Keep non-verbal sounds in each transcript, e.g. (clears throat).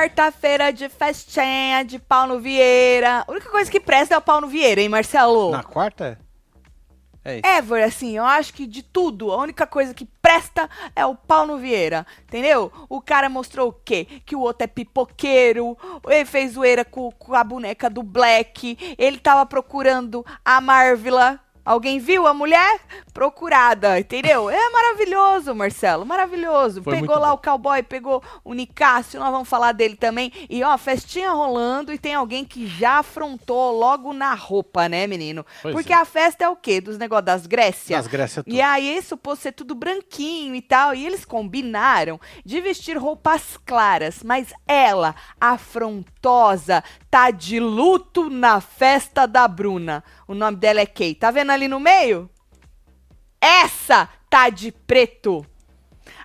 quarta-feira de festinha, de Paulo Vieira. A única coisa que presta é o Paulo Vieira, hein, Marcelo? Na quarta? É isso. Ever, assim, eu acho que de tudo, a única coisa que presta é o Paulo Vieira, entendeu? O cara mostrou o quê? Que o outro é pipoqueiro, ele fez zoeira com, com a boneca do Black, ele tava procurando a Marvila, Alguém viu a mulher? Procurada, entendeu? É maravilhoso, Marcelo, maravilhoso. Foi pegou lá bom. o cowboy, pegou o Nicásio, nós vamos falar dele também. E ó, festinha rolando e tem alguém que já afrontou logo na roupa, né, menino? Pois Porque é. a festa é o quê? Dos negócios das Grécias. Das Grécias tudo. E aí supôs ser tudo branquinho e tal. E eles combinaram de vestir roupas claras, mas ela, afrontosa, tá de luto na festa da Bruna. O nome dela é Kay. Tá vendo ali no meio? Essa tá de preto.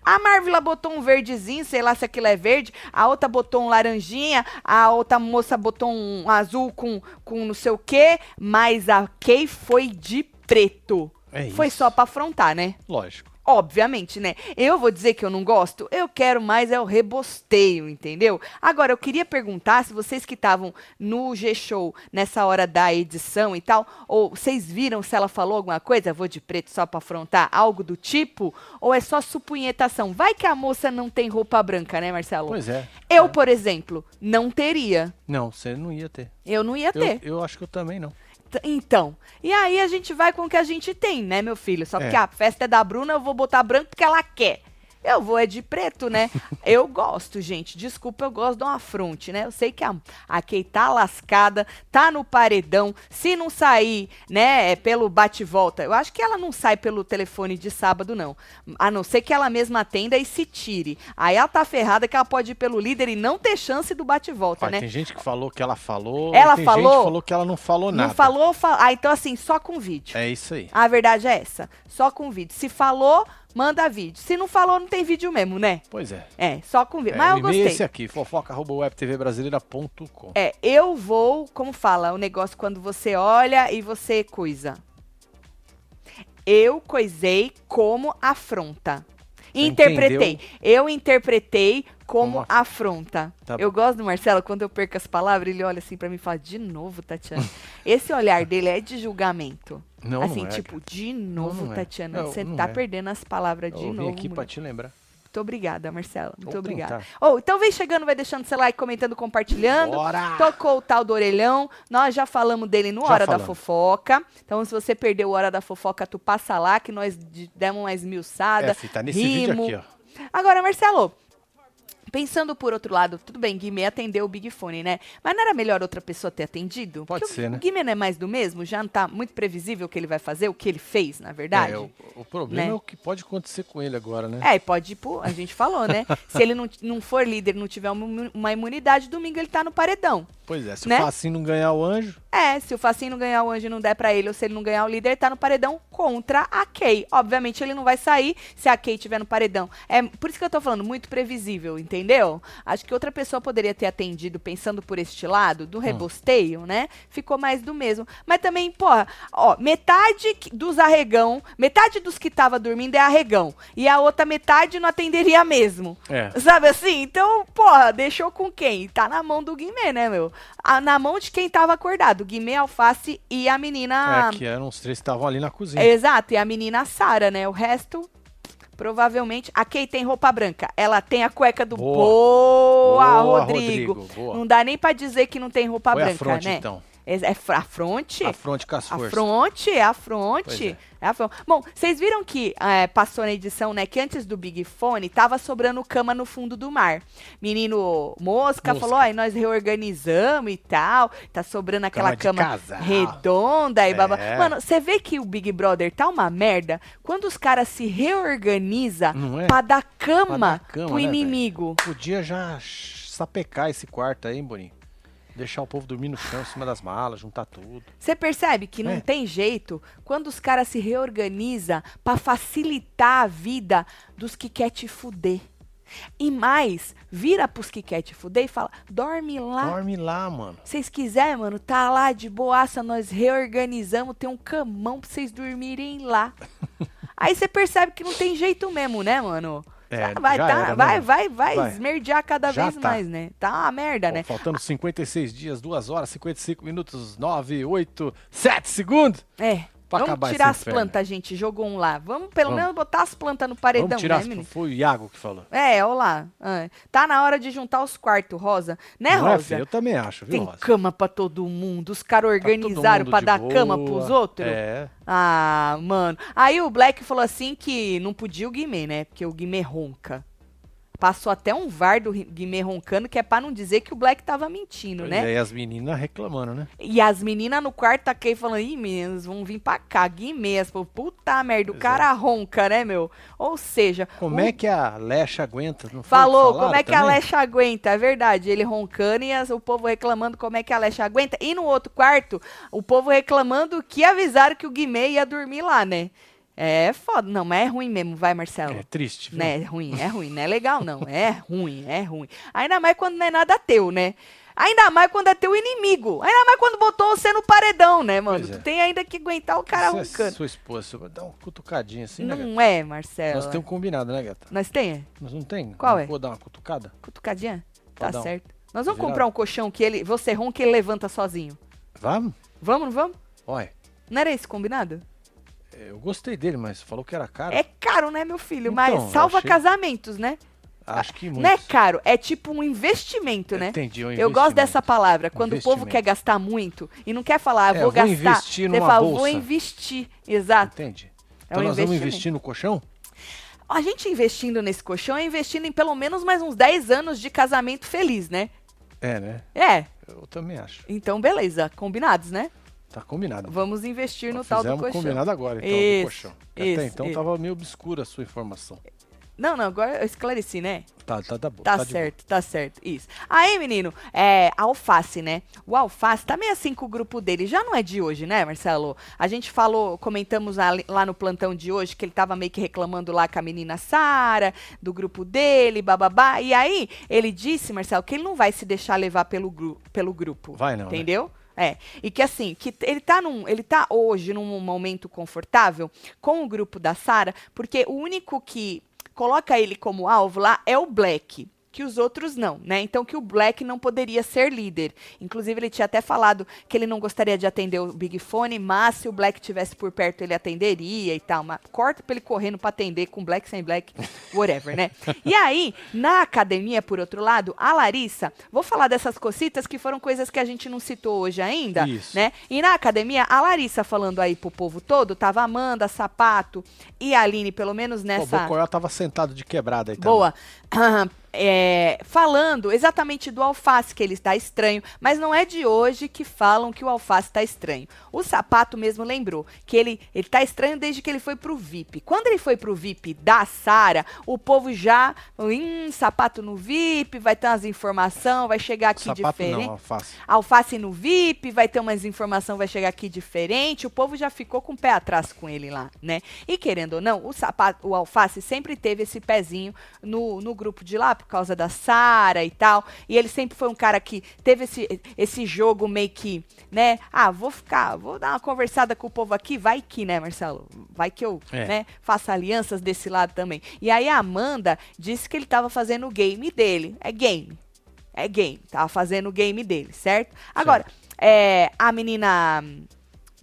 A Marvila botou um verdezinho, sei lá se aquilo é verde. A outra botou um laranjinha. A outra moça botou um azul com, com não sei o quê. Mas a Kay foi de preto. É foi só pra afrontar, né? Lógico. Obviamente, né? Eu vou dizer que eu não gosto, eu quero mais é o rebosteio, entendeu? Agora, eu queria perguntar se vocês que estavam no G-Show nessa hora da edição e tal, ou vocês viram se ela falou alguma coisa, vou de preto só pra afrontar, algo do tipo, ou é só supunhetação? Vai que a moça não tem roupa branca, né, Marcelo? Pois é. Eu, é. por exemplo, não teria. Não, você não ia ter. Eu não ia ter. Eu, eu acho que eu também não. Então, e aí a gente vai com o que a gente tem, né, meu filho? Só é. que a festa é da Bruna, eu vou botar branco porque ela quer. Eu vou é de preto, né? (laughs) eu gosto, gente. Desculpa, eu gosto de uma fronte, né? Eu sei que a, a Kay tá lascada, tá no paredão. Se não sair, né, é pelo bate-volta, eu acho que ela não sai pelo telefone de sábado, não. A não ser que ela mesma atenda e se tire. Aí ela tá ferrada que ela pode ir pelo líder e não ter chance do bate-volta, né? Tem gente que falou que ela falou. Ela tem falou. Gente que falou que ela não falou nada. Não falou, fal... ah, então assim, só com vídeo. É isso aí. A verdade é essa. Só com vídeo. Se falou manda vídeo. Se não falou, não tem vídeo mesmo, né? Pois é. É, só com vídeo. É, Mas eu gostei. esse aqui, fofoca.webtvbrasileira.com. É, eu vou, como fala, o negócio quando você olha e você coisa. Eu coisei como afronta. Interpretei. Entendeu? Eu interpretei como, como afronta. Tá eu gosto do Marcelo, quando eu perco as palavras, ele olha assim para mim e fala, de novo, Tatiana. (laughs) Esse olhar dele é de julgamento. Não, assim, não é, tipo, de novo, não, é. Tatiana, você tá é. perdendo as palavras de eu novo. Eu vim aqui para te lembrar. Muito obrigada, Marcela. Muito então obrigada. Oh, então vem chegando, vai deixando seu like, comentando, compartilhando. Bora! Tocou o tal do orelhão. Nós já falamos dele no já Hora falamos. da Fofoca. Então, se você perdeu o Hora da Fofoca, tu passa lá, que nós demos uma esmiuçada. É, tá nesse rimo. vídeo aqui, ó. Agora, Marcelo, Pensando por outro lado, tudo bem, Guimê atendeu o Big Fone, né? Mas não era melhor outra pessoa ter atendido? Pode Porque ser, o, né? O Guimê não é mais do mesmo? Já não tá muito previsível o que ele vai fazer, o que ele fez, na verdade? É, o, o problema né? é o que pode acontecer com ele agora, né? É, pode, pô, a gente falou, né? (laughs) Se ele não, não for líder, não tiver uma, imunidade, domingo ele tá no paredão. Pois é, se né? o Facinho não ganhar o anjo. É, se o Facinho não ganhar o anjo e não der para ele, ou se ele não ganhar o líder, ele tá no paredão contra a Kay. Obviamente ele não vai sair se a Kay tiver no paredão. É por isso que eu tô falando, muito previsível, entendeu? Acho que outra pessoa poderia ter atendido pensando por este lado, do hum. rebosteio, hum. né? Ficou mais do mesmo. Mas também, porra, ó, metade dos arregão, metade dos que tava dormindo é arregão. E a outra metade não atenderia mesmo. É. Sabe assim? Então, porra, deixou com quem? Tá na mão do Guimê, né, meu? na mão de quem estava acordado, Guimê, Alface e a menina... É, que eram os três que estavam ali na cozinha. Exato, e a menina Sara, né? O resto, provavelmente... A Kay tem roupa branca, ela tem a cueca do... Boa, boa, boa Rodrigo. Rodrigo boa. Não dá nem para dizer que não tem roupa Foi branca, fronte, né? então. É, é a fronte? A fronte com as forças. A fronte, é a fronte. É. Bom, vocês viram que é, passou na edição, né, que antes do Big Fone tava sobrando cama no fundo do mar. Menino Mosca, Mosca. falou, aí nós reorganizamos e tal, tá sobrando aquela cama, cama redonda e é. babá. Mano, você vê que o Big Brother tá uma merda quando os caras se reorganizam é? pra dar cama, pra dar cama pro né, inimigo. Véio? Podia já sapecar esse quarto aí, hein, Boninho? Deixar o povo dormir no chão, em cima das malas, juntar tudo. Você percebe que não é. tem jeito quando os caras se reorganizam para facilitar a vida dos que quer te fuder. E mais, vira pros que quer te fuder e fala: dorme lá. Dorme lá, mano. Vocês quiserem, mano, tá lá de boaça, nós reorganizamos, tem um camão pra vocês dormirem lá. (laughs) Aí você percebe que não tem jeito mesmo, né, mano? É, (laughs) vai, tá, era, né, vai, vai, vai, Vai. esmerdear cada Já vez tá. mais, né? Tá uma merda, Bom, né? faltando 56 dias, 2 horas, 55 minutos, 9, 8, 7 segundos. É. Pra Vamos tirar as plantas, gente. Jogou um lá. Vamos pelo Vamos. menos botar as plantas no paredão, Vamos tirar, né, as- menino? foi o Iago que falou. É, olha lá. Ah, Tá na hora de juntar os quartos, Rosa. Né, Não é, Rosa? filho? Eu também acho, viu, Tem Rosa? cama pra todo mundo. Os caras Tá organizaram mundo pra dar boa. cama pros outros. É. Ah, mano. Aí o Black falou assim que não podia o Guimê, né? Porque o Guimê ronca. Passou até um VAR do Guimê roncando, que é pra não dizer que o Black tava mentindo, Pois né? é, e as meninas reclamando, né? E as meninas no quarto aqui falando, ih, meninas, vão vir pra cá, Guimê. As Puta merda, o Pois cara ronca, né, meu? Ou seja, Como o é que a Lecha aguenta? Falou, como é que a também? Alexa aguenta? É verdade, ele roncando e as- o povo reclamando como é que a Alexa aguenta. E no outro quarto, o povo reclamando que avisaram que o Guimê ia dormir lá, né? É foda. Não, mas é ruim mesmo, vai, Marcelo. É triste, viu? Né, é ruim, é ruim. Não é legal, não. É ruim, é ruim. Ainda mais quando não é nada teu, né? Ainda mais quando é teu inimigo. Ainda mais quando botou você no paredão, né, mano? É. Tu tem ainda que aguentar o cara Você é roncando. sua esposa, dar uma cutucadinha assim, né, gata? Não é, Marcelo. Nós temos combinado, né, gata? Nós tem? é? Nós não tem? Qual não é? Vou dar uma cutucada? Cutucadinha? Tá Podão. certo. Nós vamos Virado. comprar um colchão que ele, você ronca e ele levanta sozinho. Vamos? Vamos, não vamos? Olha, Não era esse combinado? Eu gostei dele, mas falou que era caro. É caro, né, meu filho? Então, Mas salva achei- casamentos, né? Acho que muito. Não é caro, é tipo um investimento, né? Entendi, um Eu gosto investimento. dessa palavra, quando o povo Investimento. quer gastar muito e não quer falar, ah, É, vou vou gastar. investir Você numa fala, bolsa. vou investir. Exato. Entendi. É Então um nós vamos investimento. investir no colchão? A gente investindo nesse colchão é investindo em pelo menos mais uns 10 anos de casamento feliz, né? É, né? É, Eu também acho. então beleza, combinados, né? Tá combinado. Vamos investir no tal do colchão. combinado agora, então, Isso, do colchão. isso, Até então tava meio obscura a sua informação. Não, não, agora eu esclareci, né? Tá, tá, tá bom. Tá, boa. certo, tá certo. Isso. Aí, menino, é, alface, né? O alface tá meio assim com o grupo dele. Já não é de hoje, né, Marcelo? A gente falou, comentamos ali- lá no plantão de hoje que ele tava meio que reclamando lá com a menina Sara, do grupo dele, bababá. E aí, ele disse, Marcelo, que ele não vai se deixar levar pelo, gru pelo grupo. Vai não, né? É, e que assim, que ele tá num, ele tá hoje num momento confortável com o grupo da Sara, porque o único que coloca ele como alvo lá é o Black, que os outros não, né? Então que o Black não poderia ser líder. Inclusive ele tinha até falado que ele não gostaria de atender o Big Fone, mas se o Black tivesse por perto ele atenderia e tal, mas corta pra ele correndo pra atender com Black sem Black, whatever, né? E aí, na academia, por outro lado, a Larissa, vou falar dessas cocitas que foram coisas que a gente não citou hoje ainda, Isso. né? E na academia, a Larissa falando aí pro povo todo, tava Amanda, Sapato e a Aline, pelo menos Pô, o nessa... Bocoyó tava sentado de quebrada aí Boa. (clears throat) É, falando exatamente do alface, que ele está estranho, mas não é de hoje que falam que o alface está estranho. O sapato mesmo lembrou que ele está estranho desde que ele foi pro VIP. Quando ele foi pro VIP da Sara, o povo já, hum, sapato no VIP, vai ter umas informações, vai chegar aqui Sapato diferente. não, alface. Alface no VIP, vai ter umas informações, vai chegar aqui diferente. O povo já ficou com o pé atrás com ele lá, né? E querendo ou não, o sapato, o alface sempre teve esse pezinho no, no grupo de lá, por causa da Sara e tal. E ele sempre foi um cara que teve esse, esse jogo meio que, né? Ah, vou ficar, vou dar uma conversada com o povo aqui, vai que, né, Marcelo? Vai que eu, É. né, faça alianças desse lado também. E aí a Amanda disse que ele tava fazendo o game dele. É game. É game. Tava fazendo o game dele, certo? Agora, é, a menina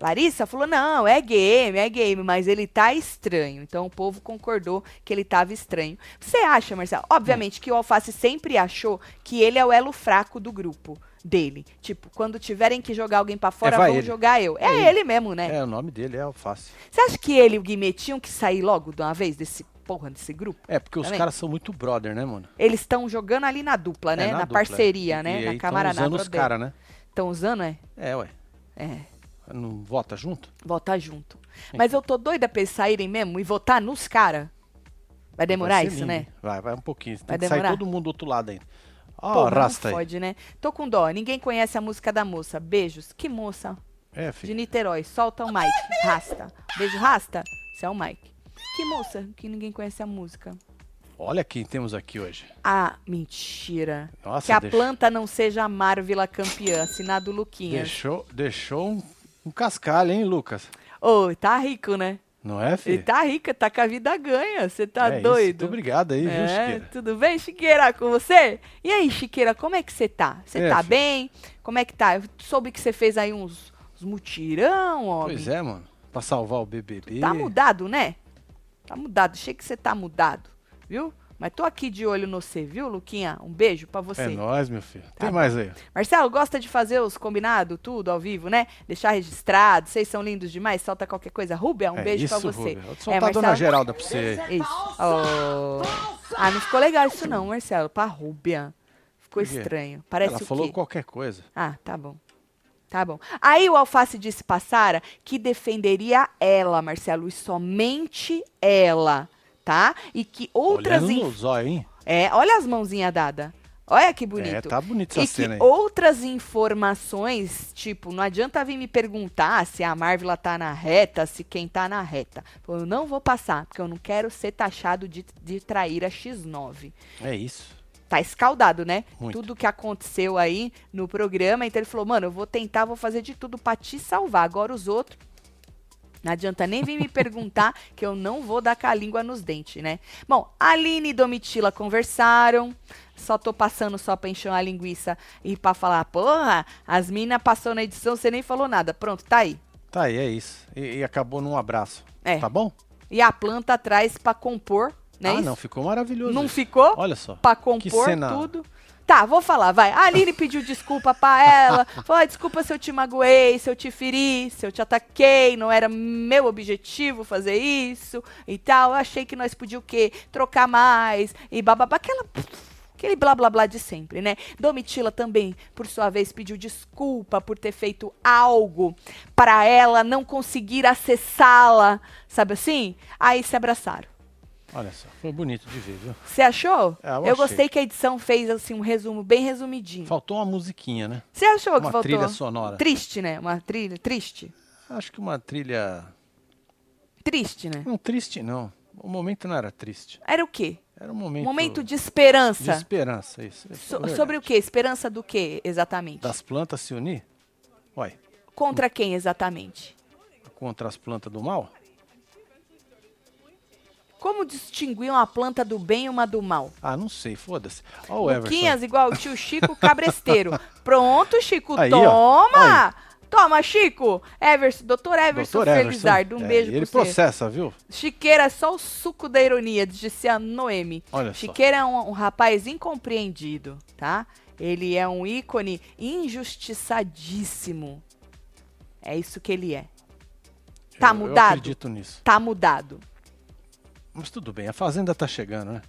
Larissa falou: não, é game, é game, mas ele tá estranho. Então o povo concordou que ele tava estranho. Você acha, Marcelo? Obviamente que o Alface sempre achou que ele é o elo fraco do grupo dele. Tipo, quando tiverem que jogar alguém pra fora, vai vão ele. jogar eu. É, É ele. ele mesmo, né? É, o nome dele é alface. Você acha que ele e o Guimê tinham que sair logo de uma vez desse porra desse grupo? É, porque os Tá caras são muito brother, né, mano? Eles estão jogando ali na dupla, né? É, na, dupla, é. parceria, E né? aí na camaradagem. usando os caras, né? Estão usando, é? É, ué. É. Não vota junto? Votar junto. Mas eu tô doida pra eles saírem mesmo e votar nos caras. Vai demorar Vai isso, lindo, né? Vai, vai um pouquinho. Tem Vai que sair demorar? todo mundo do outro lado ainda. Ó, não rasta aí. fode, né? Tô com dó. Ninguém conhece a música da moça. Beijos. Que moça? É, De filho. Niterói. Solta o Mike. Rasta. Beijo, Rasta. Esse é o Mike. Que moça que ninguém conhece a música? Olha quem temos aqui hoje. Ah, mentira. Nossa, que a deixa- planta não seja a Marvila campeã. Assinado Luquinhas. Deixou, deixou um, um cascalho, hein, Lucas? Ô, tá rico, né? Não é, filho? Ele tá rica, tá com a vida ganha. Você tá é doido? Isso. Muito obrigado aí, é, viu, Chiqueira? Tudo bem, Chiqueira, com você? E aí, Chiqueira, como é que você tá? Você É, tá filho. bem? Como é que tá? Eu soube que você fez aí uns, uns mutirão, ó. Pois é, mano. Pra salvar o BBB. Tá mudado, né? Tá mudado. Achei que você tá mudado, viu? Mas tô aqui de olho no você, viu, Luquinha? Um beijo pra você. É nóis, meu filho. Tá Tem bom. mais aí. Marcelo, gosta de fazer os combinados, tudo ao vivo, né? Deixar registrado. Vocês são lindos demais. Solta qualquer coisa. Rúbia, um é beijo pra você. Rubio. Vou soltar a dona Marcelo? Geralda pra você. Isso. Oh. Ah, não ficou legal isso não, Marcelo. Pra Rúbia. Ficou estranho. Parece Ela falou qualquer coisa. Ah, tá bom. Tá bom. Aí o Alface disse pra Sara que defenderia ela, Marcelo, e somente ela, tá? E que outras... Olhando inf- zóio, hein? É, olha as mãozinhas dadas. Olha que bonito. É, tá bonito E essa que cena aí. outras informações, tipo, não adianta vir me perguntar se a Marvel tá na reta, se quem tá na reta. Eu não vou passar, porque eu não quero ser taxado de, de trair a X9. É isso. Tá escaldado, né? Muito. Tudo que aconteceu aí no programa. Então ele falou, mano, eu vou tentar, vou fazer de tudo pra te salvar. Agora os outros. Não adianta nem vir me perguntar (laughs) que eu não vou dar com a língua nos dentes, né? Bom, Aline e Domitila conversaram. Só tô passando só pra encher uma linguiça e pra falar, porra, as minas passou na edição, você nem falou nada. Pronto, tá aí. Tá aí, é isso. E, e acabou num abraço. É. Tá bom? E a planta atrás pra compor, né? ah, isso? não, ficou maravilhoso. Não isso. ficou? Olha só. pra compor tudo. Tá, vou falar, vai. A Aline pediu desculpa pra ela. Falou, "Ah, desculpa se eu te magoei, se eu te feri, se eu te ataquei. Não era meu objetivo fazer isso e tal. Eu achei que nós podíamos o quê? Trocar mais e bababá. Aquela... Aquele blá blá blá de sempre, né? Domitila também, por sua vez, pediu desculpa por ter feito algo para ela não conseguir acessá-la, sabe assim? Aí se abraçaram. Olha só, foi bonito de ver, viu? Você achou? É, eu eu gostei que a edição fez assim um resumo bem resumidinho. Faltou uma musiquinha, né? Você achou que Uma faltou? trilha sonora. Triste, né? Uma trilha triste. Acho que uma trilha. Triste, né? Não triste, não. O momento não era triste. Era o quê? Era um momento. Momento de de esperança. esperança, isso. é So- sobre o quê? Esperança do quê, exatamente? Das plantas se unir? Uai, Contra quem, exatamente? contra as plantas do mal? Como distinguir uma planta do bem e uma do mal? Ah, não sei, foda-se. Ó o Everson. Luquinhas, igual o tio Chico Cabresteiro. (laughs) Pronto, Chico, Aí, ó. toma! Toma, Chico! Everson, doutor Everson Doutor. Felizardo, um É, beijo Ele pra você. processa, viu? Chiqueira é só o suco da ironia, disse a Noemi. Olha só. Chiqueira é um, um rapaz incompreendido, tá? Ele é um ícone injustiçadíssimo. É isso que ele é. Tá Eu- mudado? Eu acredito nisso. Tá mudado. Mas tudo bem, a Fazenda tá chegando, né?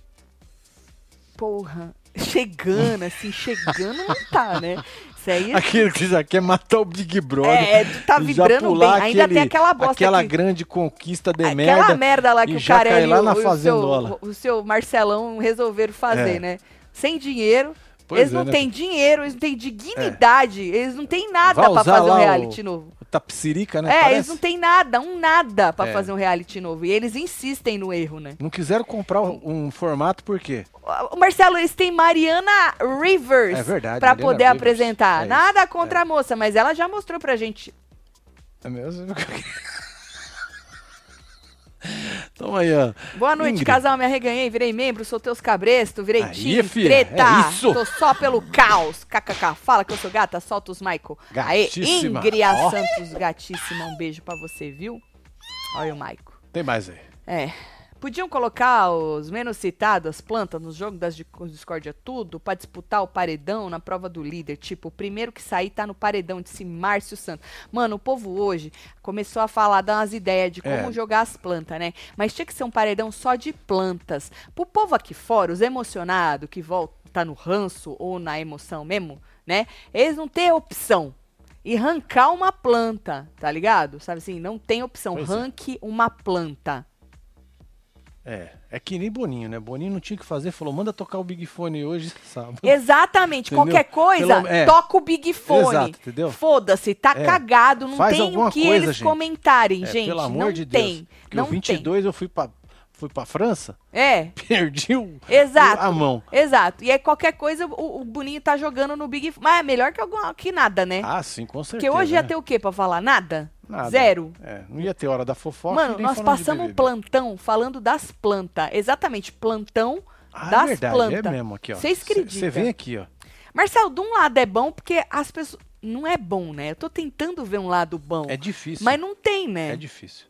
Porra. Chegando, assim, chegando não tá, né? Isso aí é Aquele que já quer matar o Big Brother. É, tá e vibrando bem. Ainda aquele- tem aquela bosta Aquela que- grande conquista de Aquela merda. merda, lá que o Carelli lá e na o, seu, o seu Marcelão resolveram fazer, É. né? Sem dinheiro. Pois eles é, não né? têm dinheiro, eles não têm dignidade, eles não têm nada usar fazer um reality o- novo. Tapsirica, né? É, Parece. eles não têm nada, um nada pra É. fazer um reality novo. E eles insistem no erro, né? Não quiseram comprar um formato por quê? O Marcelo, eles têm Mariana Rivers É verdade, pra Mariana poder Rivers. apresentar. É nada contra a moça, mas ela já mostrou pra gente. É mesmo? (laughs) (laughs) Toma aí, ó. Boa noite, Ingrid. casal, me arreganhei, virei membro, soltei os cabrestos, virei Aí, time, filha, treta, é isso. tô só pelo caos, kkk, fala que eu sou gata, solta os Michael. Aê, Gatíssima. Ingria Ó. Santos, gatíssima, um beijo pra você, viu? Olha o Michael. Tem mais aí. É. Podiam colocar os menos citados, as plantas, nos jogos das di- discórdia tudo, pra disputar o paredão na prova do líder. Tipo, o primeiro que sair tá no paredão, disse Márcio Santos. Mano, o povo hoje começou a falar, dar umas ideias de como É. jogar as plantas, né? Mas tinha que ser um paredão só de plantas. Pro povo aqui fora, os emocionados, que volta no ranço ou na emoção mesmo, né? Eles não têm opção. E arrancar uma planta, tá ligado? Sabe assim, não tem opção. Pois é. Ranque uma planta. É, é que nem Boninho, né? Boninho não tinha o que fazer, falou, manda tocar o Big Fone hoje, (laughs) sábado. Exatamente. Entendeu? Qualquer coisa, Pelo- é. toca o Big Fone. Exato, entendeu? Foda-se, tá É. cagado, não Faz tem o que coisa, eles gente. comentarem, É, gente. pelo amor não de Deus. tem. Porque não o 22 eu fui pra, fui pra França, tem. É, (laughs) perdi o, exato. a mão. Exato. E aí qualquer coisa o, o Boninho tá jogando no Big Fone. Mas é melhor que, alguma, que nada, né? Ah, sim, com Porque certeza. hoje ia né? ter o quê pra falar? Nada? Nada. Zero. É, não ia ter hora da fofoca. Mano, nós passamos um plantão falando das plantas. Exatamente, plantão Ah, das é verdade, plantas. é mesmo aqui, ó. Cês acreditam? Você vem aqui, ó. Marcelo, de um lado é bom porque as pessoas. Não é bom, né? Eu tô tentando ver um lado bom. É difícil. mas não tem, né? É difícil.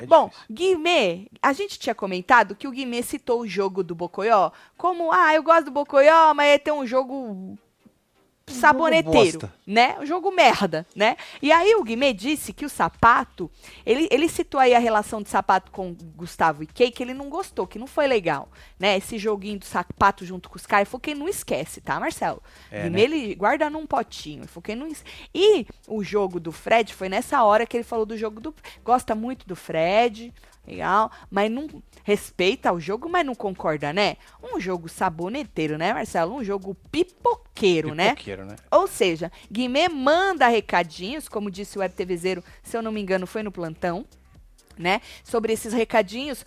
É Bom. Guimê, a gente tinha comentado que o Guimê citou o jogo do Bocoió como, ah, eu gosto do Bocoió, mas tem um jogo saboneteiro, né? Um jogo merda, né? E aí o Guimê disse que o sapato, ele, ele citou aí a relação de sapato com Gustavo e Kay, que ele não gostou, que não foi legal, né? Esse joguinho do sapato junto com os caras, foi quem não esquece, tá, Marcelo? É, Guimê, né? ele guarda num potinho, foi quem não es... E o jogo do Fred foi nessa hora que ele falou do jogo do... Gosta muito do Fred, legal, mas não respeita o jogo, mas não concorda, né? Um jogo saboneteiro, né, Marcelo? Um jogo pipoqueiro, né? Pipoqueiro, né? Ou seja, Guimê manda recadinhos, como disse o RTVzeiro, se eu não me engano, foi no plantão, né? Sobre esses recadinhos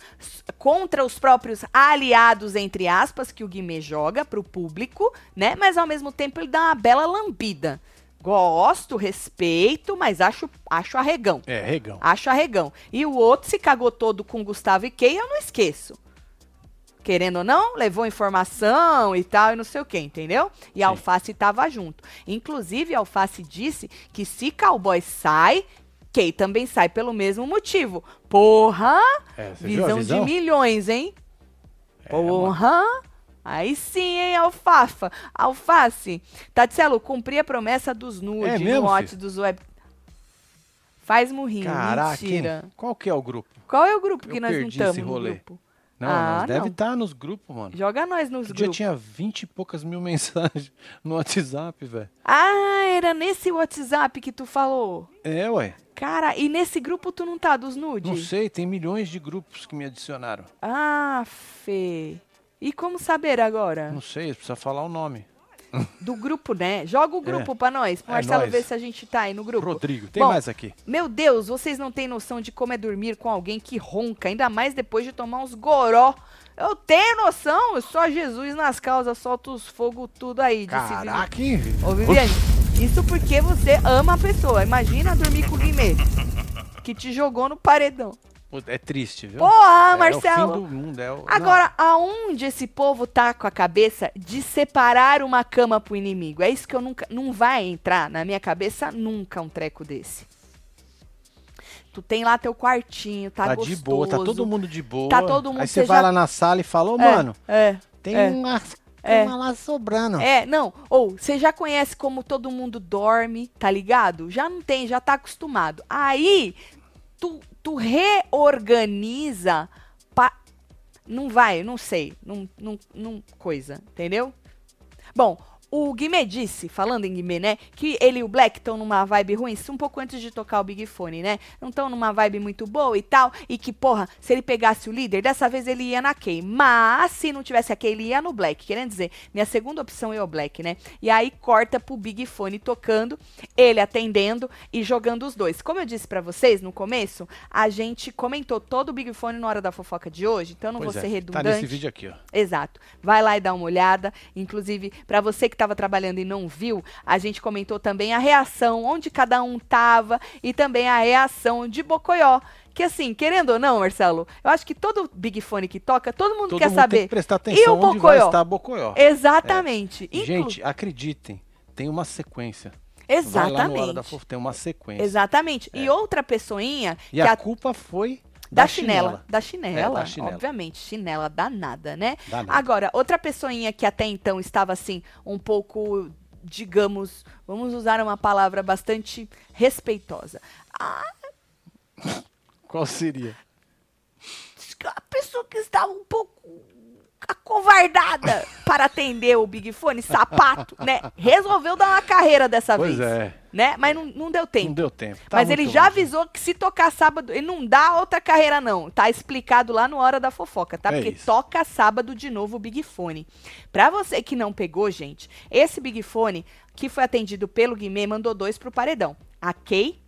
contra os próprios aliados, entre aspas, que o Guimê joga pro público, né? Mas ao mesmo tempo ele dá uma bela lambida. Gosto, respeito, mas acho, acho arregão. É, regão. Acho arregão. E o outro se cagou todo com Gustavo e Kay, eu não esqueço. Querendo ou não, levou informação e tal, e não sei o que, entendeu? E a Sim. Alface tava junto. Inclusive, a Alface disse que se Cowboy sai, Kay também sai pelo mesmo motivo. Porra! É, visão, visão? de milhões, hein? É, mano. Aí sim, hein, Alfafa. Alface. Tatselo, cumpri a promessa dos nudes É no mesmo, Whats filho? dos web. Faz murrinho, Caraca, hein? mentira. qual que é o grupo? Qual é o grupo Eu que nós não estamos no grupo? Não, Ah, nós deve estar nos grupos, mano. Joga nós nos grupos. tinha 20 e poucas mil (laughs) mensagens no WhatsApp, velho. Ah, era nesse WhatsApp que tu falou. É, ué. Cara, e nesse grupo tu não tá dos nudes? Não sei, tem milhões de grupos que me adicionaram. Ah, Fê. E como saber agora? Não sei, precisa falar o nome. Do grupo, né? Joga o (laughs) grupo pra nós, pro É Marcelo nóis. ver se a gente tá aí no grupo. Rodrigo, tem Bom, mais aqui. Meu Deus, vocês não têm noção de como é dormir com alguém que ronca, ainda mais depois de tomar uns goró. Eu tenho noção, eu só Jesus nas causas, solta os fogo tudo aí. Caraca, hein, Vivi? Ô, Viviane, isso porque você ama a pessoa. Imagina dormir com o Guimê, que te jogou no paredão. É triste, viu? Porra, é Marcelo. o fim do mundo. É o... Agora, aonde esse povo tá com a cabeça de separar uma cama pro inimigo? É isso que eu nunca. Não vai entrar na minha cabeça nunca um treco desse. Tu tem lá teu quartinho, tá, Tá, gostoso. de boa, tá todo mundo de boa. Tá todo mundo, Aí você vai já- lá na sala e fala, ô, É, mano, É. tem é. uma É. cama lá sobrando. É, não. Ou você já conhece como todo mundo dorme, tá ligado? Já não tem, já tá acostumado. Aí tu, tu reorganiza pa... Não vai, não sei. Não, não, não coisa, entendeu? Bom, o Guimê disse, falando em Guimê, né? Que ele e o Black estão numa vibe ruim, isso um pouco antes de tocar o Big Fone, né? Não estão numa vibe muito boa e tal. E que, porra, se ele pegasse o líder, dessa vez ele ia na Kay. Mas se não tivesse a Kay, ele ia no Black. Querendo dizer, minha segunda opção é o Black, né? E aí corta pro Big Fone tocando, ele atendendo e jogando os dois. Como eu disse pra vocês no começo, a gente comentou todo o Big Fone na hora da fofoca de hoje, então eu não Pois vou é, ser Tá redundante. nesse vídeo aqui, ó. Exato. Vai lá e dá uma olhada. Inclusive, para você que estava trabalhando e não viu, a gente comentou também a reação, onde cada um tava e também a reação de Bocoió. Que assim, querendo ou não, Marcelo, eu acho que todo Big Fone que toca, todo mundo Todo quer mundo tem saber. que prestar atenção o onde vai Bocoió? estar Bocoió. Exatamente. Inclu- Gente, acreditem, tem uma sequência. Vai lá no Hora da Exatamente. Fofa, tem uma sequência. Exatamente. E outra pessoinha E que a, a culpa foi Da, da, chinela. Da chinela, É, da chinela. obviamente. Chinela danada, né? Danada. Agora, outra pessoinha que até então estava assim, um pouco, digamos, vamos usar uma palavra bastante respeitosa. A, Qual seria? a pessoa que estava um pouco acovardada para atender o Big Fone, sapato, né? Resolveu dar uma carreira dessa Pois vez. é, Né? Mas não, não deu tempo. não deu tempo. Tá Mas ele já longe. avisou que se tocar sábado, ele não dá outra carreira, não. Tá explicado lá no Hora da Fofoca, tá? É Porque isso. toca sábado de novo o Big Fone. Pra você que não pegou, gente, esse Big Fone, que foi atendido pelo Guimê, mandou dois pro paredão. A Kay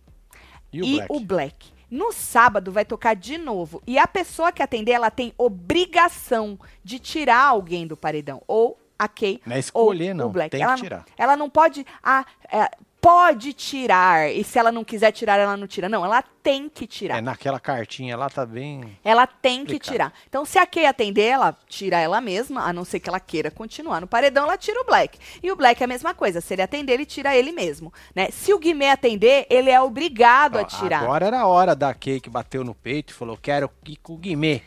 E o e Black? o Black. No sábado vai tocar de novo. E a pessoa que atender, ela tem obrigação de tirar alguém do paredão. Ou a Kay Não é escolher, ou não. o Black. Tem ela, que tirar. ela não pode. Ah, é, pode tirar. E se ela não quiser tirar, ela não tira. Não, ela tem que tirar. É, naquela cartinha lá tá bem. Ela tem que tirar. Então, se a Kay atender, ela tira ela mesma, a não ser que ela queira continuar no paredão, ela tira o Black. E o Black é a mesma coisa. Se ele atender, ele tira ele mesmo. Né? Se o Guimê atender, ele é obrigado a tirar. Agora era a hora da Kay que bateu no peito e falou: quero ir com o Guimê.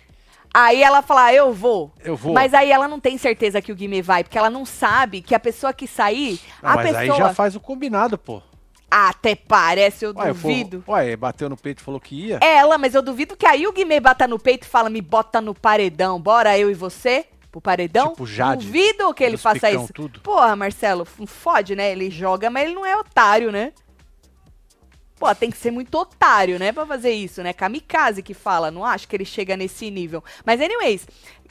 Aí ela fala, ah, eu vou. Eu vou. Mas aí ela não tem certeza que o Guimê vai, porque ela não sabe que a pessoa que sair. Não, a mas pessoa... aí já faz o combinado, pô. Até parece, eu ué, duvido. ué, bateu no peito e falou que ia? Ela, mas eu duvido que aí o Guimê bata no peito e fala, me bota no paredão, bora eu e você? Pro paredão? Tipo Jade. Duvido que ele faça isso. Tudo. Porra, Marcelo, fode, né? Ele joga, mas ele não é otário, né? Pô, tem que ser muito otário, né, pra fazer isso, né? Kamikaze que fala, não acho que ele chega nesse nível. Mas, anyways,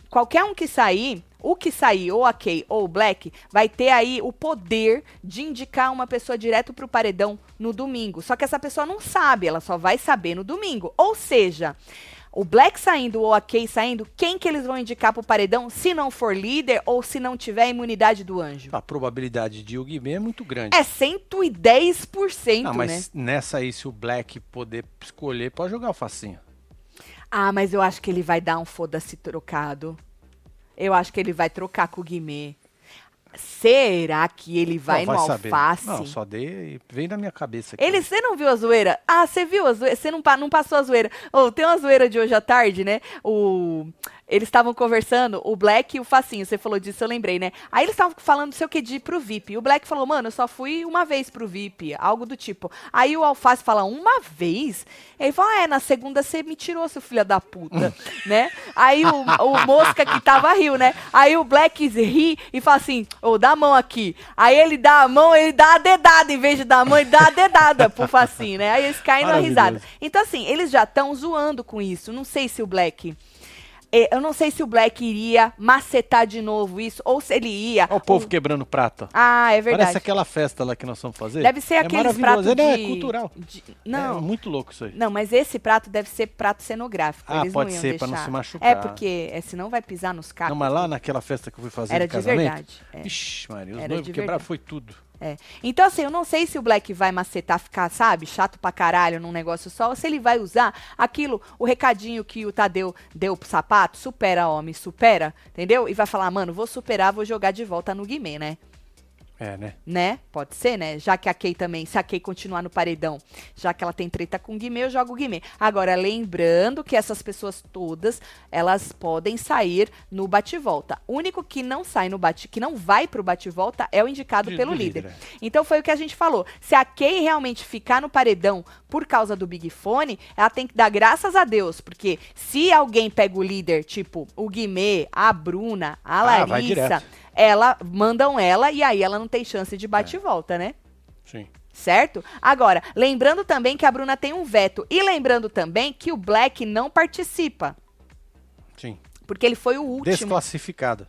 qualquer um que sair, o que sair, ou a Kay ou o Black, vai ter aí o poder de indicar uma pessoa direto pro paredão no domingo. Só que essa pessoa não sabe, ela só vai saber no domingo. Ou seja, o Black saindo ou a Kay saindo, quem que eles vão indicar pro paredão se não for líder ou se não tiver imunidade do anjo? A probabilidade de o Guimê é muito grande. É 110%, ah, mas né? nessa aí, se o Black poder escolher, pode jogar o facinho. Ah, mas eu acho que ele vai dar um foda-se trocado. Eu acho que ele vai trocar com o Guimê. Será que ele vai, não, vai no alface? Não, só dei. Vem na minha cabeça aqui. Ele, você não viu a zoeira? Ah, você viu a zoeira? Você não, não passou a zoeira. Oh, tem uma zoeira de hoje à tarde, né? O eles estavam conversando, o Black e o Facinho, você falou disso, eu lembrei, né? Aí eles estavam falando não sei o que de ir pro VIP. E o Black falou, mano, eu só fui uma vez pro VIP, algo do tipo. Aí o Alface fala, uma vez? Ele fala, ah, é, na segunda você me tirou, seu filho da puta, (laughs) né? Aí o, o Mosca que tava riu, né? Aí o Black ri e fala assim, ô, oh, dá a mão aqui. Aí ele dá a mão, ele dá a dedada, em vez de dar a mão, ele dá a dedada pro Facinho, né? Aí eles caem na risada. Então assim, eles já estão zoando com isso. Não sei se o Black eu não sei se o Black iria macetar de novo isso, ou se ele ia. Olha o povo quebrando prata. Ah, é verdade. Parece aquela festa lá que nós vamos fazer. Deve ser é aqueles pratos é, de... É cultural. De... Não. É muito louco isso aí. Não, mas esse prato deve ser prato cenográfico. Ah, Eles pode não ser, deixar. pra não se machucar. É, porque é, senão vai pisar nos cacos. Não, mas lá naquela festa que eu fui fazer Era de, de casamento, verdade. É. Ixi, Maria, os noivos quebraram foi tudo. É. Então, assim, eu não sei se o Black vai macetar, ficar, sabe, chato pra caralho num negócio só, ou se ele vai usar aquilo, o recadinho que o Tadeu deu pro sapato, supera, homem, supera, entendeu? E vai falar, mano, vou superar, vou jogar de volta no Guimê, né? É, né? Né? Pode ser, né? Já que a Kay também, se a Kay continuar no paredão, já que ela tem treta com o Guimê, eu jogo o Guimê. Agora, lembrando que essas pessoas todas, elas podem sair no bate-volta. O único que não sai no bate, que não vai pro bate-volta é o indicado De- pelo líder. líder, é. Então foi o que a gente falou. Se a Kay realmente ficar no paredão por causa do Big Fone, ela tem que dar graças a Deus, porque se alguém pega o líder, tipo o Guimê, a Bruna, a Ah, Larissa, direto. Ela mandam ela e aí ela não tem chance de bate e volta, né? Sim. Certo? Agora, lembrando também que a Bruna tem um veto. E lembrando também que o Black não participa. Sim. Porque ele foi o último. Desclassificado.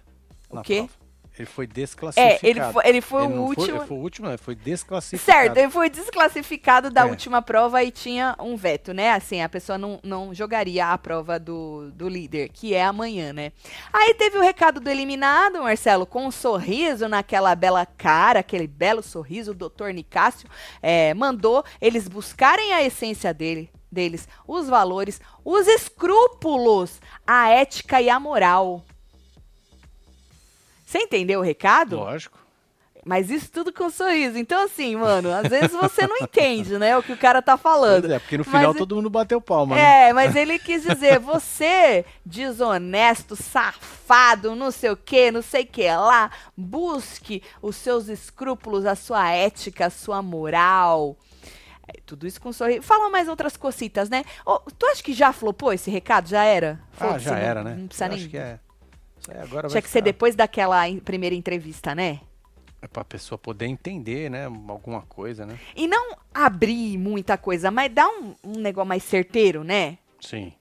O quê? prova. Ele foi desclassificado. É, ele foi, ele foi Ele o último. Foi, ele foi o último, não, ele foi desclassificado. Certo, ele foi desclassificado da É. última prova e tinha um veto, né? Assim, a pessoa não, não jogaria a prova do, do líder, que é amanhã, né? Aí teve o recado do eliminado, Marcelo, com um sorriso naquela bela cara, aquele belo sorriso, o doutor Nicásio é, mandou eles buscarem a essência dele, deles, os valores, os escrúpulos, a ética e a moral. Você entendeu o recado? Lógico. Mas isso tudo com sorriso. Então, assim, mano, às vezes você não entende, né, o que o cara tá falando. Pois é, porque no Mas final e- todo mundo bateu palma, né? É, mas ele quis dizer, você, desonesto, safado, não sei o que, não sei o que lá, busque os seus escrúpulos, a sua ética, a sua moral. É, tudo isso com sorriso. Fala mais outras cositas, né? Ô, tu acha que já flopou esse recado? Já era? Ah, já era, né? Não precisa Eu nem... Acho que é. Isso aí agora Tinha vai que ser ficar- depois daquela primeira entrevista, né? É pra pessoa poder entender, né? Alguma coisa, né? E não abrir muita coisa, mas dar um, um negócio mais certeiro, né? Sim.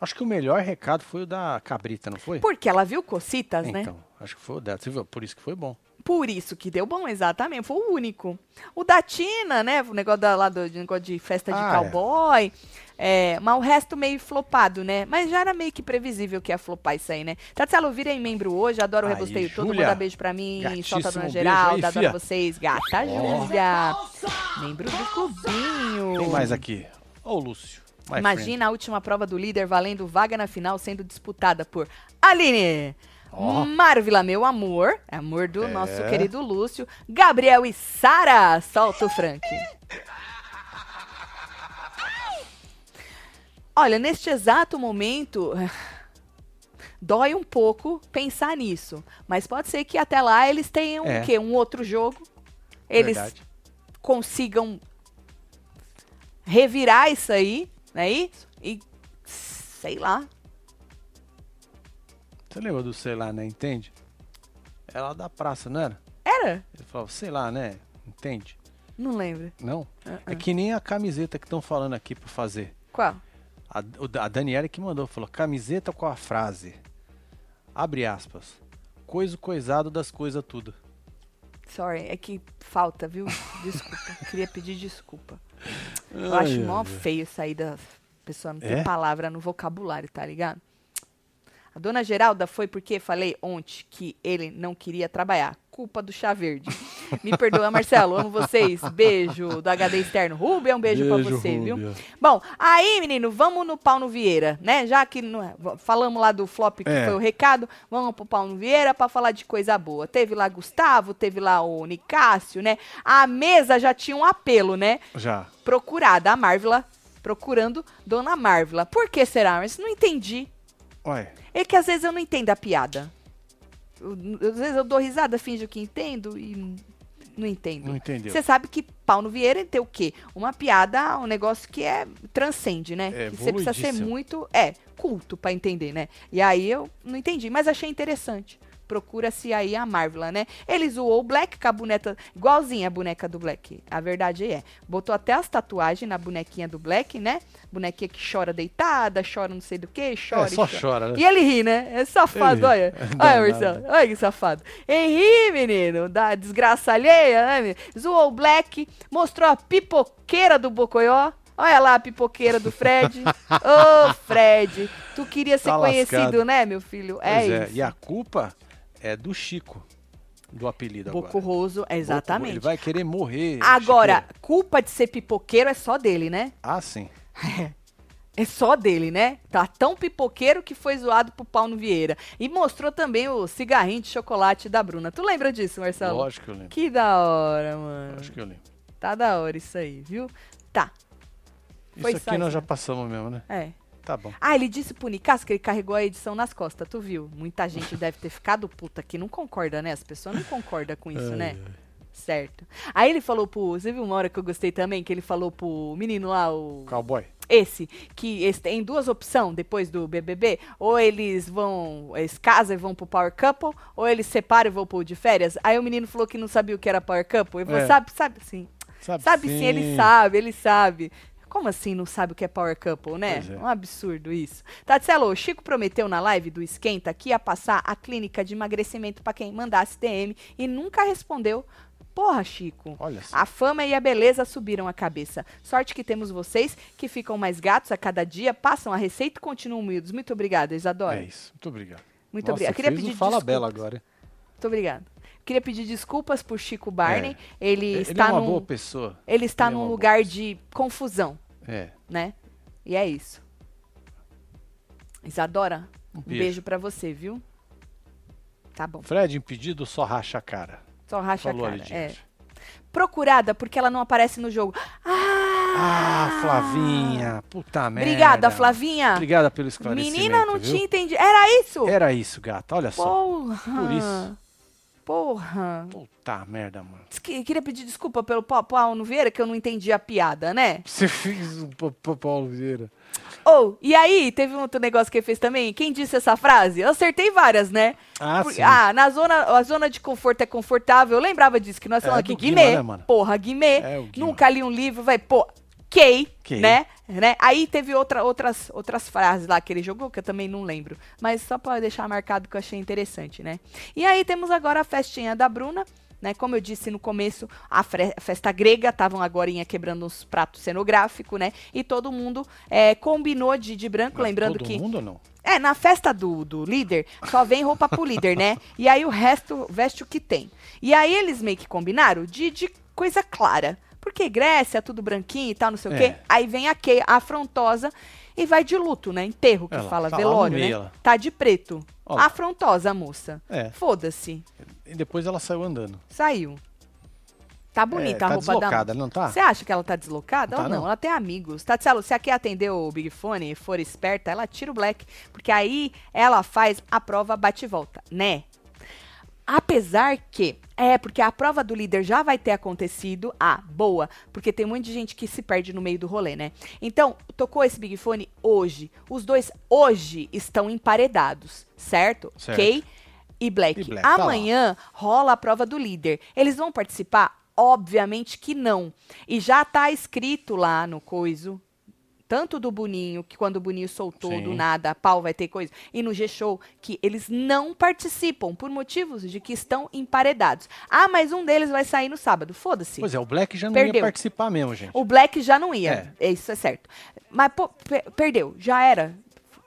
Acho que o melhor recado foi o da cabrita, não foi? Porque ela viu cocitas, né? Então, acho que foi o dela. Você viu? Por isso que foi bom. Por isso que deu bom, exatamente. Foi o único. O da Tina, né? O negócio da, lá do negócio de festa de Ah, é. cowboy. É, mas o resto meio flopado, né? Mas já era meio que previsível que ia flopar isso aí, né? Tatselo, virem membro hoje, adoro o rebosteio todo, Júlia. manda beijo pra mim, solta a dona Geralda, adoro vocês, gata Júlia, membro do clubinho. Tem mais aqui. Ô, Lúcio. my Imagina a última prova do líder valendo vaga na final sendo disputada por Aline, Ó. Marvila, meu amor, amor do É. nosso querido Lúcio, Gabriel e Sara. Solta o Frank. Olha, neste exato momento, (sighs) dói um pouco pensar nisso. Mas pode ser que até lá eles tenham É. o quê? Um outro jogo. Eles Verdade. consigam revirar isso aí, é isso? E sei lá. Você lembra do sei lá, né? Entende? É lá da praça, não era? Era? Ele falava, sei lá, né? Entende? Não lembro. Não? Ah, É ah. que nem a camiseta que estão falando aqui pra fazer. Qual? A, a Daniela que mandou, falou, camiseta com a frase. Abre aspas. Coisa coisado das coisas tudo. Sorry, é que falta, viu? Desculpa. (laughs) Queria pedir desculpa. Eu acho mó feio aí da pessoa não ter É? palavra no vocabulário, tá ligado? A dona Geralda foi porque falei ontem que ele não queria trabalhar. Culpa do chá verde. (laughs) Me perdoa, Marcelo. Amo vocês. Beijo do HD externo. Rubia, um beijo, pra você, viu? Rúbia. Bom, aí, menino, vamos no Paulo Vieira, né? Já que não é- falamos lá do flop que É. foi o recado, vamos pro Paulo Vieira pra falar de coisa boa. Teve lá Gustavo, teve lá o Nicásio, né? A mesa já tinha um apelo, né? Já. Procurada, a Marvila procurando Dona Marvila. Por que será? Mas não entendi. É que às vezes eu não entendo a piada. Eu- às vezes eu dou risada, finjo que entendo e não entendo. não entendeu. Você sabe que Paulo Vieira tem o quê? Uma piada, um negócio que é transcende, né? É, você precisa ser muito, é, culto pra entender, né? E aí eu não entendi, mas achei interessante. Procura-se aí a Marvel, né? Ele zoou o Black com a boneca, igualzinha a boneca do Black. A verdade é. Botou até as tatuagens na bonequinha do Black, né? Bonequinha que chora deitada, chora não sei do que, chora. É, só e chora, né? E ele ri, né? É safado, Ele ri. olha. É Olha. Marcelo. Olha que safado. Henri, menino, da desgraça alheia, né? menino? Zoou o Black, mostrou a pipoqueira do Bocoió. Olha lá a pipoqueira do Fred. (laughs) Ô, Fred, tu queria ser Tá conhecido, lascado. né, meu filho? Pois É, é, isso. E a culpa é do Chico, do apelido Boco agora. Roso, Boco- Ele exatamente. vai querer morrer. Agora, Chiqueira. culpa de ser pipoqueiro é só dele, né? Ah, sim. (laughs) É só dele, né? Tá tão pipoqueiro que foi zoado pro Paulo Vieira. E mostrou também o cigarrinho de chocolate da Bruna. Tu lembra disso, Marcelo? Lógico que eu lembro. Que da hora, mano. Lógico que eu lembro. Tá da hora isso aí, viu? Tá. Foi Isso só aqui nós já passamos mesmo, né? É. Tá bom. Ah, ele disse pro Nicasso que ele carregou a edição nas costas, tu viu? Muita gente deve ter ficado puta que não concorda, né? As pessoas não concordam com isso, né? Certo. Aí ele falou pro. Você viu uma hora que eu gostei também? Que ele falou pro menino lá, o. Cowboy. Esse, que esse tem duas opções depois do BBB. Ou eles vão, eles casam e vão pro Power Couple, ou eles separam e vão pro de férias. Aí o menino falou que não sabia o que era Power Couple. Falou, É. sabe, sabe sim. Sabe, Sabe sim, ele sabe, ele sabe. Como assim não sabe o que é Power Couple, né? É. Um absurdo isso. Tatselo, o Chico prometeu na live do Esquenta que ia passar a clínica de emagrecimento pra quem mandasse DM e nunca respondeu. Porra, Chico. Olha só. A fama e a beleza subiram a cabeça. Sorte que temos vocês, que ficam mais gatos a cada dia, passam a receita e continuam humildes. Muito obrigada, Isadora. É isso. Muito obrigado. Muito Nossa, obrigada. Queria pedir Fala desculpas. Bela agora. Muito obrigada. Queria pedir desculpas por Chico Barney. Ele, Ele está é uma num, boa pessoa. ele está ele é num boa lugar pessoa. de confusão, É. né? E é isso. Isadora, Um beijo. beijo pra você, viu? Tá bom. Fred impedido só racha a cara. Só racha Falou a cara. É. Procurada porque ela não aparece no jogo. Ah! Ah, Flavinha. Puta merda. Obrigada, Flavinha. Obrigada pelo esclarecimento. Menina, não viu? tinha entendido. Era isso? Era isso, gata. Olha só. Porra. Por isso. Porra. Puta merda, mano. Que- Queria pedir desculpa pelo Pau- Paulo Vieira, que eu não entendi a piada, né? Você fez pa- Paulo Vieira. Ou, e aí, teve um outro negócio que ele fez também. Quem disse essa frase? Eu acertei várias, né? Ah, Por- sim. ah, na zona, a zona de conforto é confortável. Eu lembrava disso, que nós É falamos do aqui. Guima, Guimê. né, mano? Porra, Guimê. É o Guima. Nunca li um livro, vai, pô. Kay, né? né? Aí teve outra, outras, outras frases lá que ele jogou, que eu também não lembro. Mas só para deixar marcado que eu achei interessante, né? E aí temos agora a festinha da Bruna, né? Como eu disse no começo, a, festa grega estavam agora quebrando uns pratos cenográficos, né? E todo mundo é, combinou de, de branco, Mas lembrando todo que. Todo mundo ou não? É, na festa do, do líder, só vem roupa pro líder, né? E aí o resto veste o que tem. E aí eles meio que combinaram de, de coisa clara. Porque Grécia, tudo branquinho e tal, não sei é. o quê. Aí vem a Kay, afrontosa, e vai de luto, né? Enterro, que ela fala, tá velório, né? Ela. Tá de preto. Olha. Afrontosa a moça. É. Foda-se. E depois ela saiu andando. Saiu. Tá bonita é, tá a roupa deslocada, da... não tá? Você acha que ela tá deslocada? Não ou tá, não? não? Ela tem amigos. Tatielo, se aqui atender o Big Fone e for esperta, ela tira o black. Porque aí ela faz a prova bate e volta, né? Apesar que. É, porque a prova do líder já vai ter acontecido. Ah, boa. Porque tem muita gente que se perde no meio do rolê, né? Então, tocou esse Big Fone hoje. Os dois hoje estão emparedados, certo? certo. Ok? E Black. E Black tá Amanhã tá rola a prova do líder. Eles vão participar? Obviamente que não. E já tá escrito lá no coiso tanto do Boninho, que quando o Boninho soltou Sim. do nada, pau vai ter coisa, e no G-Show, que eles não participam por motivos de que estão emparedados. Ah, mas um deles vai sair no sábado. Foda-se. Pois é, o Black já não perdeu. ia participar mesmo, gente. O Black já não ia. É. Isso é certo. Mas, pô, perdeu. Já era.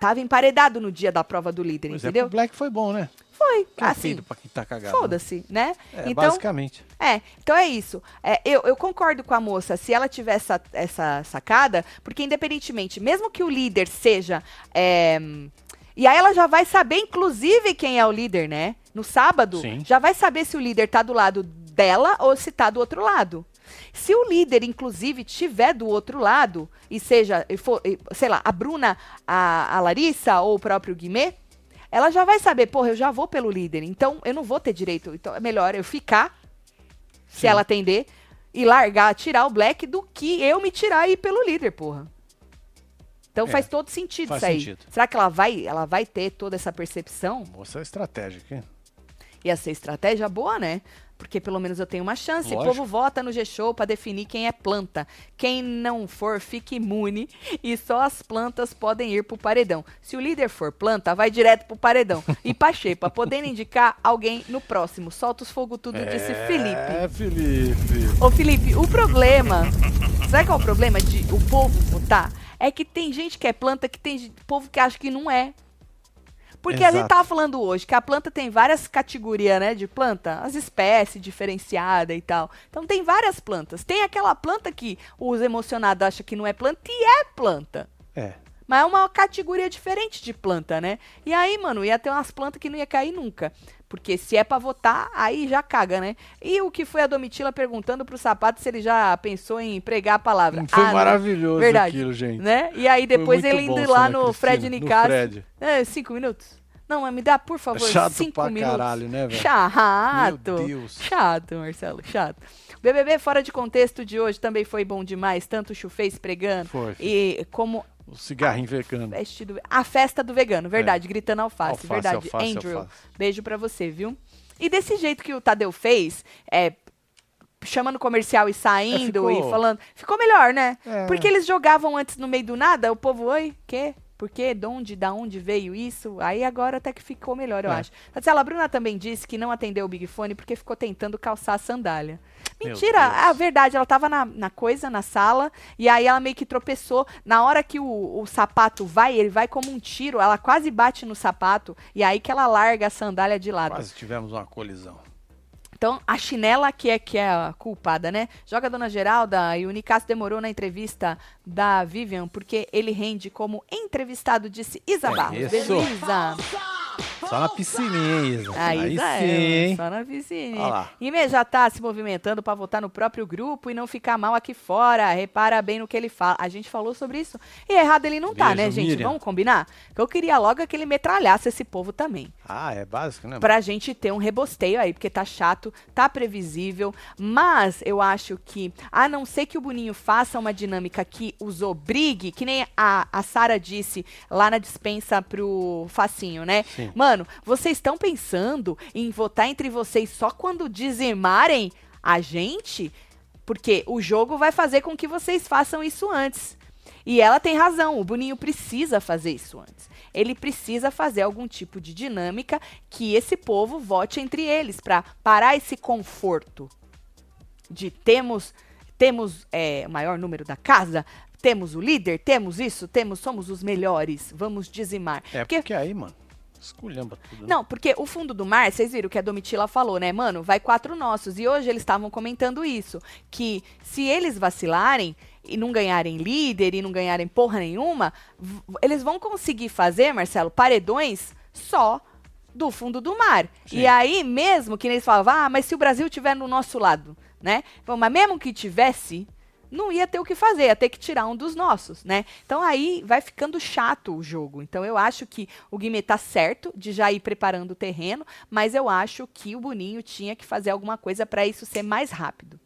Tava emparedado no dia da prova do líder, pois é, entendeu? É, o Black foi bom, né? Foi. Que assim, pra quem tá cagado. Né? Foda-se, né? É, então, basicamente. É, então é isso. É, eu, eu concordo com a moça, se ela tiver essa, essa sacada, porque independentemente, mesmo que o líder seja. É, e aí ela já vai saber, inclusive, quem é o líder, né? No sábado, Sim. já vai saber se o líder tá do lado dela ou se tá do outro lado. Se o líder, inclusive, tiver do outro lado, e seja, for, sei lá, a Bruna, a, a Larissa ou o próprio Guimê, ela já vai saber, porra, eu já vou pelo líder, então eu não vou ter direito. Então é melhor eu ficar, Sim. se ela atender, e largar, tirar o black, do que eu me tirar e ir pelo líder, porra. Então é, faz todo sentido faz isso aí. Sentido. Será que ela vai, ela vai ter toda essa percepção? Moça é estratégica, hein? Ia ser estratégia boa, né? Porque pelo menos eu tenho uma chance. Lógico. O povo vota no G-Show para definir quem é planta. Quem não for, fique imune e só as plantas podem ir pro paredão. Se o líder for planta, vai direto pro paredão. E (laughs) pra Xepa, podendo indicar alguém no próximo. Solta os fogo tudo, é, disse Felipe. É, Felipe. Ô, Felipe, o problema. Sabe qual é o problema de o povo votar? É que tem gente que é planta que tem povo que acha que não é. Porque Exato. a gente tava falando hoje que a planta tem várias categorias, né, de planta, as espécies diferenciadas e tal. Então tem várias plantas. Tem aquela planta que os emocionados acham que não é planta e é planta. É. Mas é uma categoria diferente de planta, né? E aí, mano, ia ter umas plantas que não ia cair nunca. Porque se é para votar, aí já caga, né? E o que foi a Domitila perguntando pro sapato se ele já pensou em pregar a palavra. Foi ah, maravilhoso verdade, aquilo, gente. Né? E aí depois ele indo lá no Fred Nicasso. É, cinco minutos. Não, mas me dá, por favor, chato cinco pra minutos. caralho, né, velho? Chato. Meu Deus. Chato, Marcelo, chato. BBB Fora de Contexto de hoje também foi bom demais, tanto o Chufez pregando foi. e como o cigarrinho vegano. A festa do vegano, verdade, é. gritando alface, alface verdade. Alface, Andrew, alface. beijo para você, viu? E desse jeito que o Tadeu fez, é, chamando comercial e saindo é, ficou... e falando, ficou melhor, né? É. Porque eles jogavam antes no meio do nada, o povo, oi, quê? Por quê? De onde, da onde veio isso? Aí agora até que ficou melhor, eu é. acho. A Bruna também disse que não atendeu o Big Fone porque ficou tentando calçar a sandália. Mentira, a verdade, ela tava na, na, coisa, na sala, e aí ela meio que tropeçou. Na hora que o, o sapato vai, ele vai como um tiro, ela quase bate no sapato, e aí que ela larga a sandália de lado. Quase tivemos uma colisão. Então, a chinela que é, que é a culpada, né? Joga a dona Geralda e o Nicasso demorou na entrevista da Vivian, porque ele rende como entrevistado, disse Isa é Barros. Isa. Só na piscininha, Isa. Aí, Aí sim, hein? Só na piscininha. E já tá se movimentando para votar no próprio grupo e não ficar mal aqui fora. Repara bem no que ele fala. A gente falou sobre isso. E errado ele não tá, Beijo, tá, né, gente? Miriam. Vamos combinar? Eu queria logo que ele metralhasse esse povo também. Ah, é básico, né? Pra gente ter um rebosteio aí, porque tá chato, tá previsível. Mas eu acho que, a não ser que o Boninho faça uma dinâmica que os obrigue, que nem a, a Sara disse lá na dispensa pro Facinho, né? Sim. Mano, vocês estão pensando em votar entre vocês só quando dizimarem a gente? Porque o jogo vai fazer com que vocês façam isso antes. E ela tem razão, o Boninho precisa fazer isso antes. Ele precisa fazer algum tipo de dinâmica que esse povo vote entre eles para parar esse conforto de temos temos é, o maior número da casa, temos o líder, temos isso, temos somos os melhores, vamos dizimar. É porque, porque aí, mano, Esculhamba tudo. Né? Não, porque o fundo do mar, vocês viram que a Domitila falou, né? Mano, vai quatro nossos. E hoje eles estavam comentando isso. Que se eles vacilarem e não ganharem líder e não ganharem porra nenhuma, eles vão conseguir fazer, Marcelo, paredões só do fundo do mar. Sim. E aí, mesmo que eles falavam, ah, mas se o Brasil tiver no nosso lado, né? Mas mesmo que tivesse, não ia ter o que fazer, ia ter que tirar um dos nossos, né? Então aí vai ficando chato o jogo. Então eu acho que o Guimê tá certo de já ir preparando o terreno, mas eu acho que o Boninho tinha que fazer alguma coisa para isso ser mais rápido.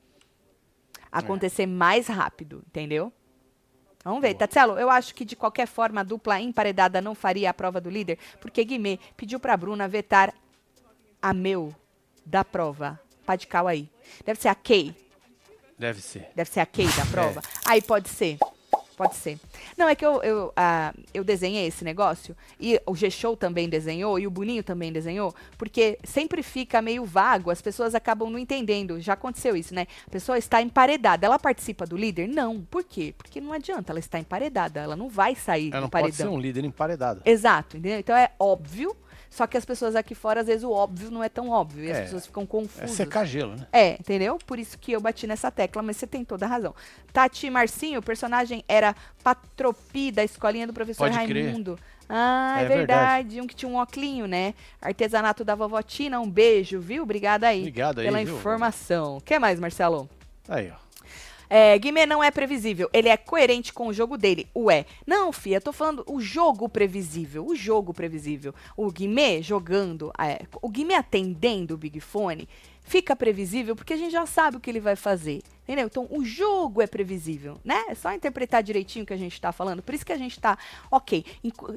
Acontecer é. mais rápido, entendeu? Vamos ver, Tatselo, eu acho que de qualquer forma a dupla emparedada não faria a prova do líder, porque Guimê pediu pra Bruna vetar a meu da prova. Padical aí. Deve ser a Kay. Deve ser. Deve ser a Kay da (laughs) prova. É. Aí pode ser. Pode ser. Não, é que eu, eu, uh, eu desenhei esse negócio, e o G-Show também desenhou, e o Boninho também desenhou, porque sempre fica meio vago, as pessoas acabam não entendendo. Já aconteceu isso, né? A pessoa está emparedada. Ela participa do líder? Não. Por quê? Porque não adianta, ela está emparedada. Ela não vai sair ela do não paredão. pode ser um líder emparedado. Exato, entendeu? Então é óbvio só que as pessoas aqui fora, às vezes, o óbvio não é tão óbvio. E é, as pessoas ficam confusas. É secar gelo, né? É, entendeu? Por isso que eu bati nessa tecla, mas você tem toda a razão. Tati Marcinho, o personagem era Patropi, da escolinha do professor Pode Raimundo. Crer. Ah, é, é verdade. verdade. Um que tinha um óculinho, né? Artesanato da vovó Tina, um beijo, viu? Obrigada aí. Obrigado aí, Pela viu? informação. O que mais, Marcelo? Aí, ó. É, Guimê não é previsível, ele é coerente com o jogo dele. Ué, não, Fia, tô falando o jogo previsível, o jogo previsível. O Guimê jogando, é, o Guimê atendendo o Big Fone, fica previsível porque a gente já sabe o que ele vai fazer. Entendeu? Então, o jogo é previsível, né? É só interpretar direitinho o que a gente está falando. Por isso que a gente está, ok,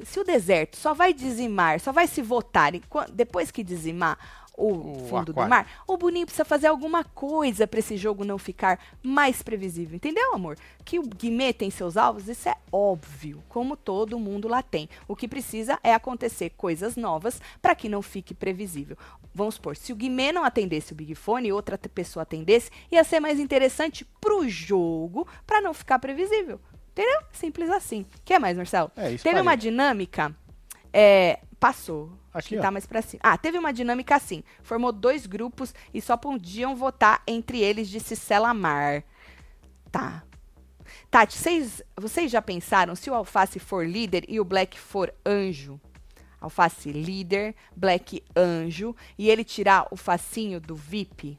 se o deserto só vai dizimar, só vai se votar depois que dizimar o, o fundo aquário. do mar, o Boninho precisa fazer alguma coisa para esse jogo não ficar mais previsível. Entendeu, amor? Que o Guimê tem seus alvos, isso é óbvio, como todo mundo lá tem. O que precisa é acontecer coisas novas para que não fique previsível. Vamos supor, se o Guimê não atendesse o Big Fone e outra pessoa atendesse, ia ser mais interessante pro jogo para não ficar previsível. Entendeu? Simples assim. Quer mais, Marcelo? É, isso Teve uma dinâmica. É, passou. Aqui, tá mais pra cima. Ah, teve uma dinâmica assim. Formou dois grupos e só podiam votar entre eles, disse Selamar. Tá. Tati, vocês, vocês já pensaram se o Alface for líder e o Black for anjo? Alface líder, Black anjo, e ele tirar o facinho do VIP?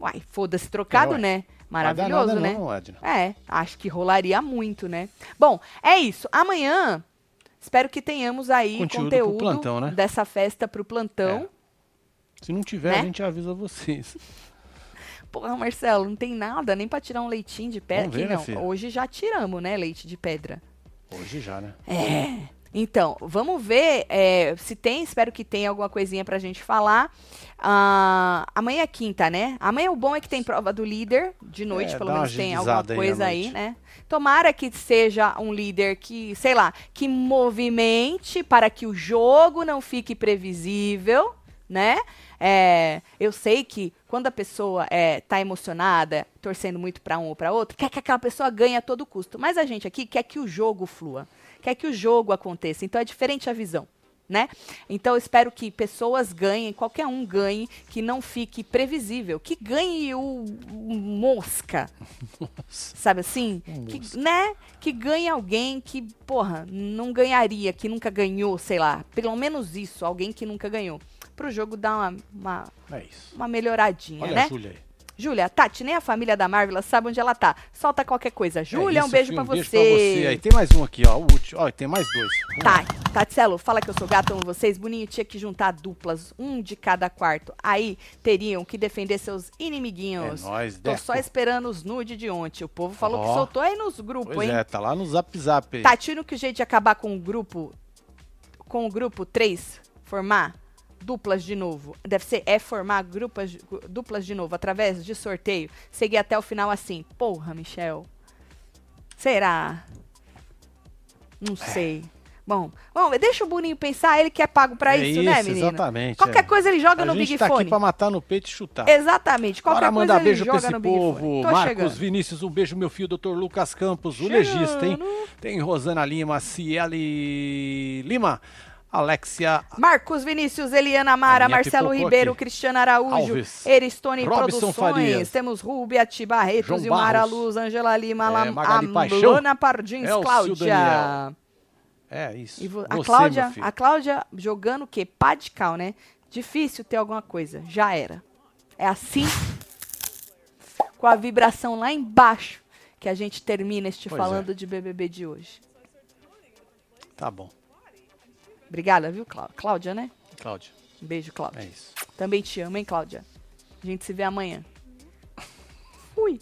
Uai, foda-se trocado, é, né? Maravilhoso, né? Não, é, acho que rolaria muito, né? Bom, é isso. Amanhã Espero que tenhamos aí conteúdo, conteúdo plantão, né? dessa festa para o plantão. É. Se não tiver, né? a gente avisa vocês. Porra, Marcelo, não tem nada nem para tirar um leitinho de pedra. Ver, não. Né, Hoje já tiramos, né, leite de pedra. Hoje já, né? É. Então, vamos ver é, se tem, espero que tenha alguma coisinha pra gente falar. Uh, amanhã é quinta, né? Amanhã o bom é que tem prova do líder, de noite, é, pelo menos tem alguma coisa aí, aí, né? Tomara que seja um líder que, sei lá, que movimente para que o jogo não fique previsível, né? É, eu sei que quando a pessoa é, tá emocionada, torcendo muito para um ou para outro, quer que aquela pessoa ganhe a todo custo. Mas a gente aqui quer que o jogo flua quer que o jogo aconteça. Então é diferente a visão. Né? Então eu espero que pessoas ganhem, qualquer um ganhe, que não fique previsível, que ganhe o, o mosca. Nossa. Sabe assim? Que, né? Que ganhe alguém que, porra, não ganharia, que nunca ganhou, sei lá. Pelo menos isso, alguém que nunca ganhou. Para o jogo dar uma, uma, é uma melhoradinha, Olha né? A Júlia aí. Júlia, Tati, nem a família da Marvel sabe onde ela tá. Solta qualquer coisa. Júlia, é um beijo para um você. Beijo pra você. Aí tem mais um aqui, ó. O último. Ó, tem mais dois. Tá, Tatselo, fala que eu sou gato, amo vocês. Boninho tinha que juntar duplas, um de cada quarto. Aí teriam que defender seus inimiguinhos. É nóis, Tô só esperando os nude de ontem. O povo falou oh. que soltou aí nos grupos, pois hein? é, tá lá no Zap Zap aí. Tá, tiro que jeito de acabar com o grupo, com o grupo 3, formar duplas de novo. Deve ser é formar grupas, duplas de novo através de sorteio. Seguir até o final assim. Porra, Michel. Será? Não é. sei. Bom, bom, deixa o Boninho pensar, ele que é pago para é isso, né, isso, né, menino? Exatamente. Qualquer é. coisa ele joga a no Big tá Fone. aqui pra matar no peito e chutar. Exatamente. Qualquer Bora coisa mandar ele beijo joga pra esse no povo. Marcos chegando. Vinícius, um beijo, meu filho, doutor Lucas Campos, o Chegando. legista, hein? Tem Rosana Lima, Ciele Lima. Alexia. Marcos Vinícius, Eliana Mara, Marcelo Ribeiro, aqui. Cristiano Araújo, Alves, Eristone Robson Produções, Farias, temos Rubi Ati Barretos, Ilmara Luz, Angela Lima, é, Lana Pardins, Elcio Cláudia. Daniel. É isso. Vo, a, Cláudia, a Cláudia jogando o quê? Pá de cal, né? Difícil ter alguma coisa. Já era. É assim, com a vibração lá embaixo, que a gente termina este pois falando é. de BBB de hoje. Tá bom. Obrigada, viu, Cláudia, né? Cláudia. Um beijo, Cláudia. É isso. Também te amo, hein, Cláudia? A gente se vê amanhã. Fui.